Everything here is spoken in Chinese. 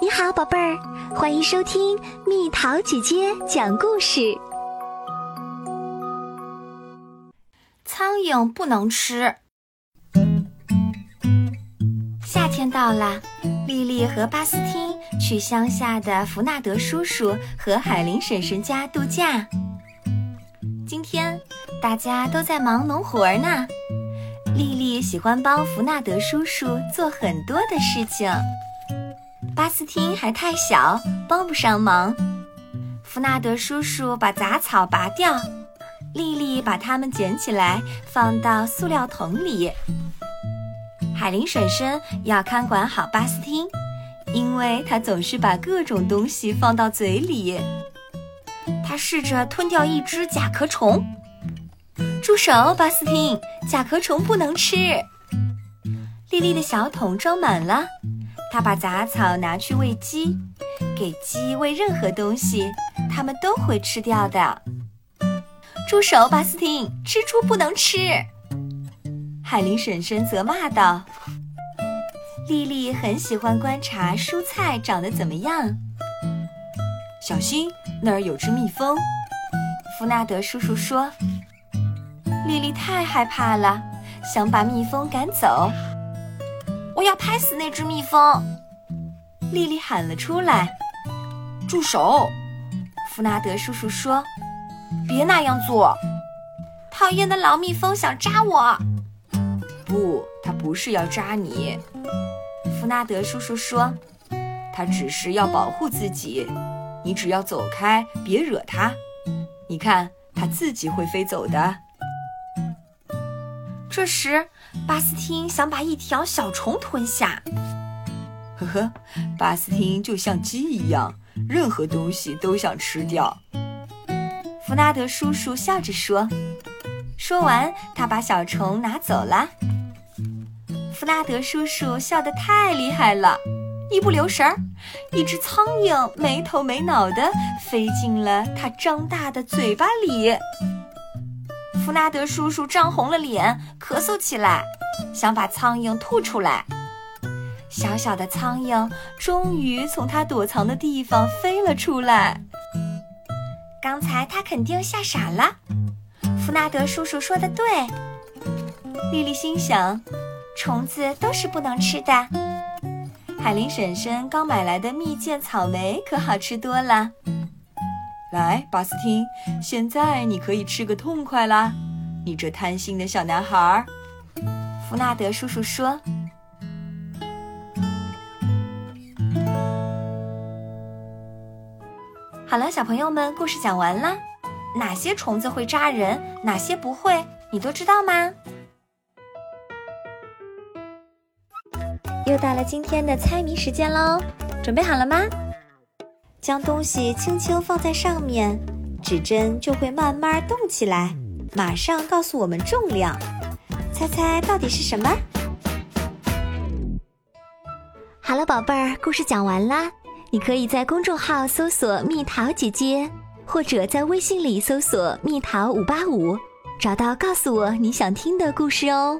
你好，宝贝儿，欢迎收听蜜桃姐姐讲故事。苍蝇不能吃。夏天到了，丽丽和巴斯汀去乡下的弗纳德叔叔和海琳婶婶家度假。今天大家都在忙农活呢。丽丽喜欢帮弗纳德叔叔做很多的事情。巴斯汀还太小，帮不上忙。弗纳德叔叔把杂草拔掉，丽丽把它们捡起来放到塑料桶里。海琳婶婶要看管好巴斯汀，因为他总是把各种东西放到嘴里。他试着吞掉一只甲壳虫。住手，巴斯汀！甲壳虫不能吃。丽丽的小桶装满了。他把杂草拿去喂鸡，给鸡喂任何东西，它们都会吃掉的。住手，巴斯汀！蜘蛛不能吃。海琳婶婶责骂道。丽丽很喜欢观察蔬菜长得怎么样。小心，那儿有只蜜蜂。弗纳德叔叔说。丽丽太害怕了，想把蜜蜂赶走。要拍死那只蜜蜂！丽丽喊了出来。住手！弗纳德叔叔说：“别那样做！讨厌的老蜜蜂想扎我。”不，它不是要扎你。弗纳德叔叔说：“它只是要保护自己。你只要走开，别惹它。你看，它自己会飞走的。”这时，巴斯汀想把一条小虫吞下。呵呵，巴斯汀就像鸡一样，任何东西都想吃掉。弗纳德叔叔笑着说。说完，他把小虫拿走了。弗纳德叔叔笑得太厉害了，一不留神儿，一只苍蝇没头没脑地飞进了他张大的嘴巴里。弗纳德叔叔涨红了脸，咳嗽起来，想把苍蝇吐出来。小小的苍蝇终于从它躲藏的地方飞了出来。刚才它肯定吓傻了。弗纳德叔叔说的对。丽丽心想，虫子都是不能吃的。海林婶婶刚买来的蜜饯草莓可好吃多了。来，巴斯汀，现在你可以吃个痛快啦！你这贪心的小男孩。弗纳德叔叔说：“好了，小朋友们，故事讲完了。哪些虫子会扎人，哪些不会，你都知道吗？”又到了今天的猜谜时间喽，准备好了吗？将东西轻轻放在上面，指针就会慢慢动起来，马上告诉我们重量。猜猜到底是什么？好了，宝贝儿，故事讲完啦。你可以在公众号搜索“蜜桃姐姐”，或者在微信里搜索“蜜桃五八五”，找到告诉我你想听的故事哦。